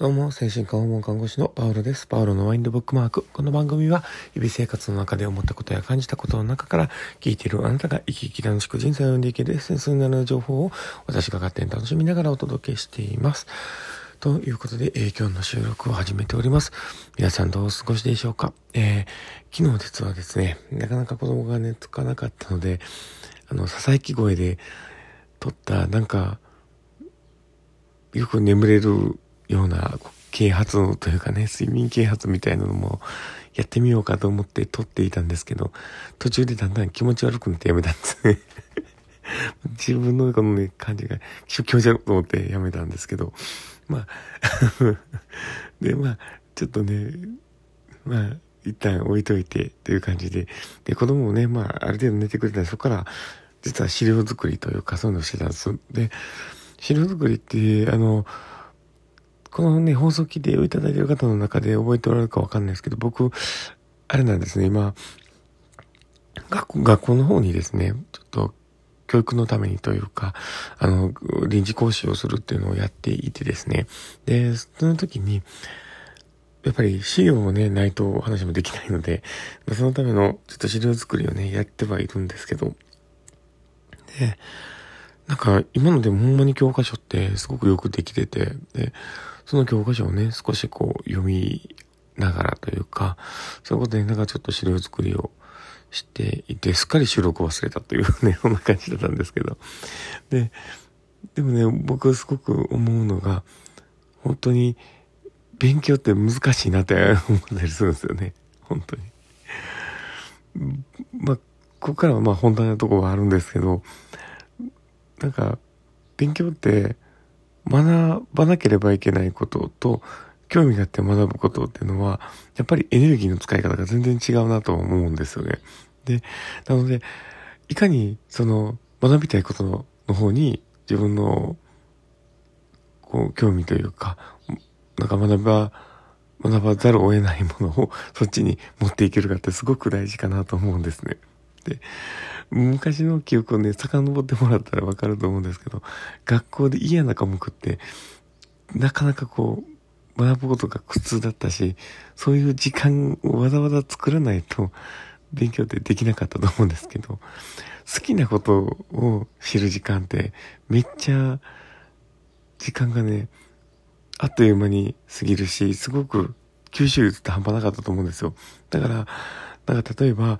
どうも、精神科訪問看護師のパウロです。パウロのワインドブックマーク。この番組は、日々生活の中で思ったことや感じたことの中から、聞いているあなたが生き生き楽しく人生を歩んでいけるエッセンスになる情報を、私が勝手に楽しみながらお届けしています。ということで、えー、今日の収録を始めております。皆さんどうお過ごしでしょうか？えー、昨日実はですね、なかなか子供が寝つかなかったので、あの、ささやき声で撮った、なんか、よく眠れるような啓発というかね、睡眠啓発みたいなのもやってみようかと思って撮っていたんですけど、途中でだんだん気持ち悪くなってやめたんですね。自分のこのね、感じが気持ち悪くと思ってやめたんですけど、まあ で、まあ、ちょっとね、まあ、一旦置いといてという感じで、で、子供もね、まあ、ある程度寝てくれたら、そこから、実は資料作りというか、そういうのをしてたんです。で、資料作りって、あの、このね、放送聞いていただいている方の中で覚えておられるかわかんないですけど、僕、あれなんですね、今、学校、学校の方にですね、ちょっと、教育のためにというか、あの、臨時講師をするっていうのをやっていてですね。で、その時に、やっぱり資料もね、ないとお話もできないので、そのためのちょっと資料作りをね、やってはいるんですけど、で、なんか今のでもほんまに教科書ってすごくよくできてて、で、その教科書をね、少しこう読みながらというか、そういうことでなんかちょっと資料作りをしていて、すっかり収録忘れたというね、そんな感じだったんですけど。で、でもね、僕はすごく思うのが、本当に勉強って難しいなって思ったりするんですよね。本当に。まあ、ここからはまあ本当なところはあるんですけど、なんか、勉強って、学ばなければいけないことと、興味があって学ぶことっていうのは、やっぱりエネルギーの使い方が全然違うなと思うんですよね。で、なので、いかにその学びたいことの方に自分のこう興味というか、なんか学ば、学ばざるを得ないものをそっちに持っていけるかってすごく大事かなと思うんですね。で、昔の記憶をね、遡ってもらったらわかると思うんですけど、学校で嫌な科目って、なかなかこう、学ぶことが苦痛だったし、そういう時間をわざわざ作らないと、勉強ってできなかったと思うんですけど、好きなことを知る時間って、めっちゃ、時間がね、あっという間に過ぎるし、すごく吸収率って半端なかったと思うんですよ。だから、なんか例えば、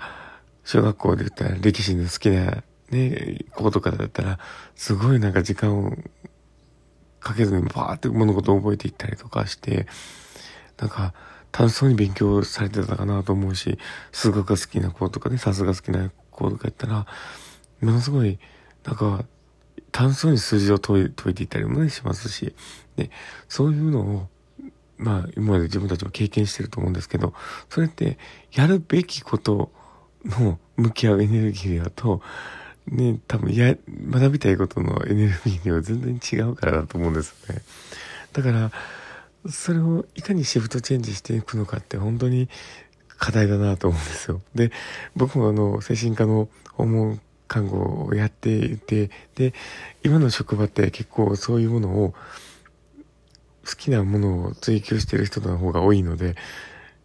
小学校で言ったら歴史の好きなね、子とかだったら、すごいなんか時間をかけずにバーって物事を覚えていったりとかして、なんか楽しそうに勉強されてたかなと思うし、数学が好きな子とかね、さすが好きな子とかやったら、ものすごい、なんか、楽しそうに数字を解い解いていったりもね、しますし、で、そういうのを、まあ、今まで自分たちも経験してると思うんですけど、それって、やるべきことの向き合うエネルギー量と、ね、多分や、学びたいことのエネルギー量は全然違うからだと思うんですよね。だから、それをいかにシフトチェンジしていくのかって本当に課題だなと思うんですよ。で、僕もあの、精神科の訪問看護をやっていて、で、今の職場って結構そういうものを、好きなものを追求してる人の方が多いので、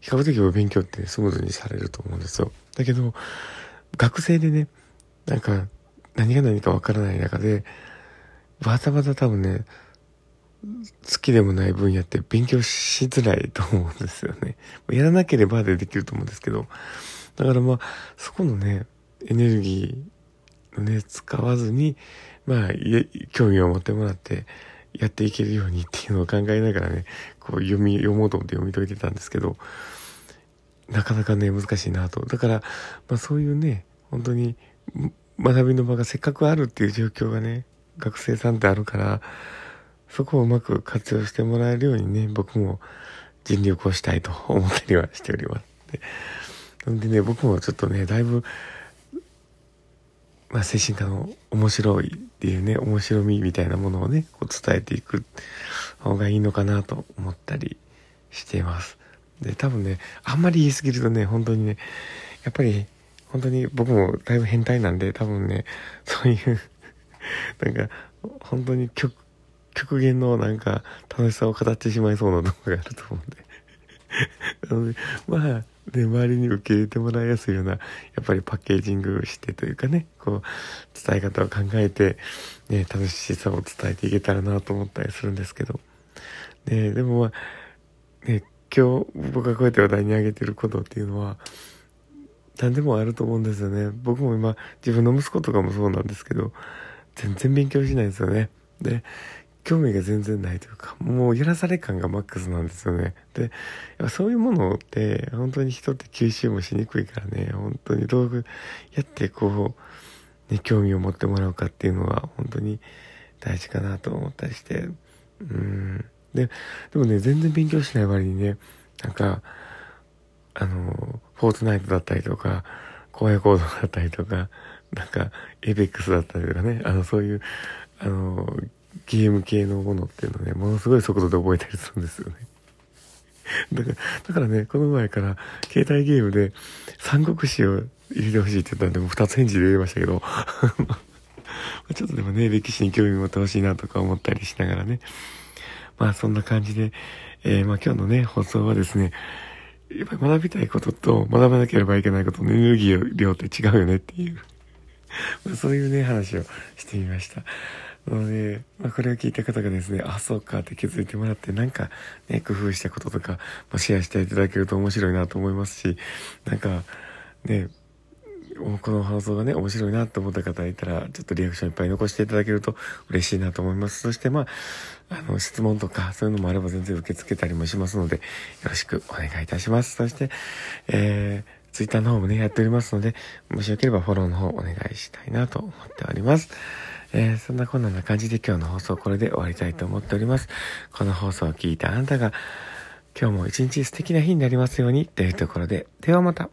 比較的お勉強ってスムーズにされると思うんですよ。だけど、学生でね、なんか、何が何かわからない中で、わざわざ多分ね、好きでもない分野って勉強しづらいと思うんですよね。やらなければでできると思うんですけど、だからまあ、そこのね、エネルギーをね、使わずに、まあ、興味を持ってもらって、やっていけるようにっていうのを考えながらね、こう読み、読もうと思って読み解いてたんですけど、なかなかね、難しいなと。だから、まあそういうね、本当に学びの場がせっかくあるっていう状況がね、学生さんってあるから、そこをうまく活用してもらえるようにね、僕も尽力をしたいと思ったりはしております。でなんでね、僕もちょっとね、だいぶ、まあ精神科の面白いっていうね、面白みみたいなものをね、こう伝えていく方がいいのかなと思ったりしています。で、多分ね、あんまり言い過ぎるとね、本当にね、やっぱり、本当に僕もだいぶ変態なんで、多分ね、そういう なんか、本当に極、極限のなんか楽しさを語ってしまいそうなとこがあると思うんで。なので、まあ、ね、周りに受け入れてもらいやすいような、やっぱりパッケージングしてというかね、こう、伝え方を考えて、ね、楽しさを伝えていけたらなと思ったりするんですけど。ね、でもまあ、ね、今日僕がこうやって話題に上げてることっていうのは、何でもあると思うんですよね。僕も今、自分の息子とかもそうなんですけど、全然勉強しないですよね。で、興味が全然ないというか、もうやらされ感がマックスなんですよね。で、そういうものって本当に人って吸収もしにくいからね、本当に道具やってこう、ね、興味を持ってもらうかっていうのは本当に大事かなと思ったりして、うん。で、でもね、全然勉強しない割にね、なんか、あの、フォートナイトだったりとか、荒野行動だったりとか、なんか、エイベックスだったりとかね、あの、そういう、あの、ゲーム系のものっていうのね、ものすごい速度で覚えたりするんですよね。だから、だからね、この前から携帯ゲームで三国志を入れてほしいって言ったんで、もう二つ返事で入れましたけど、ちょっとでもね、歴史に興味持ってほしいなとか思ったりしながらね。まあそんな感じで、えー、まあ今日のね、放送はですね、やっぱり学びたいことと学ばなければいけないことのエネルギー量って違うよねっていう まあそういうね、話をしてみました。なので、まあ、これを聞いた方がですね、あ、そうかって気づいてもらって、なんかね、工夫したこととか、まあ、シェアしていただけると面白いなと思いますし、なんか、ね、この放送がね、面白いなと思った方いたら、ちょっとリアクションいっぱい残していただけると嬉しいなと思います。そしてまあ、あの、質問とか、そういうのもあれば全然受け付けたりもしますので、よろしくお願いいたします。そして、えー、ツイッターの方もね、やっておりますので、もしよければフォローの方お願いしたいなと思っております。えー、そんなこんな感じで今日の放送これで終わりたいと思っております。この放送を聞いたあなたが今日も一日素敵な日になりますようにというところで、ではまた。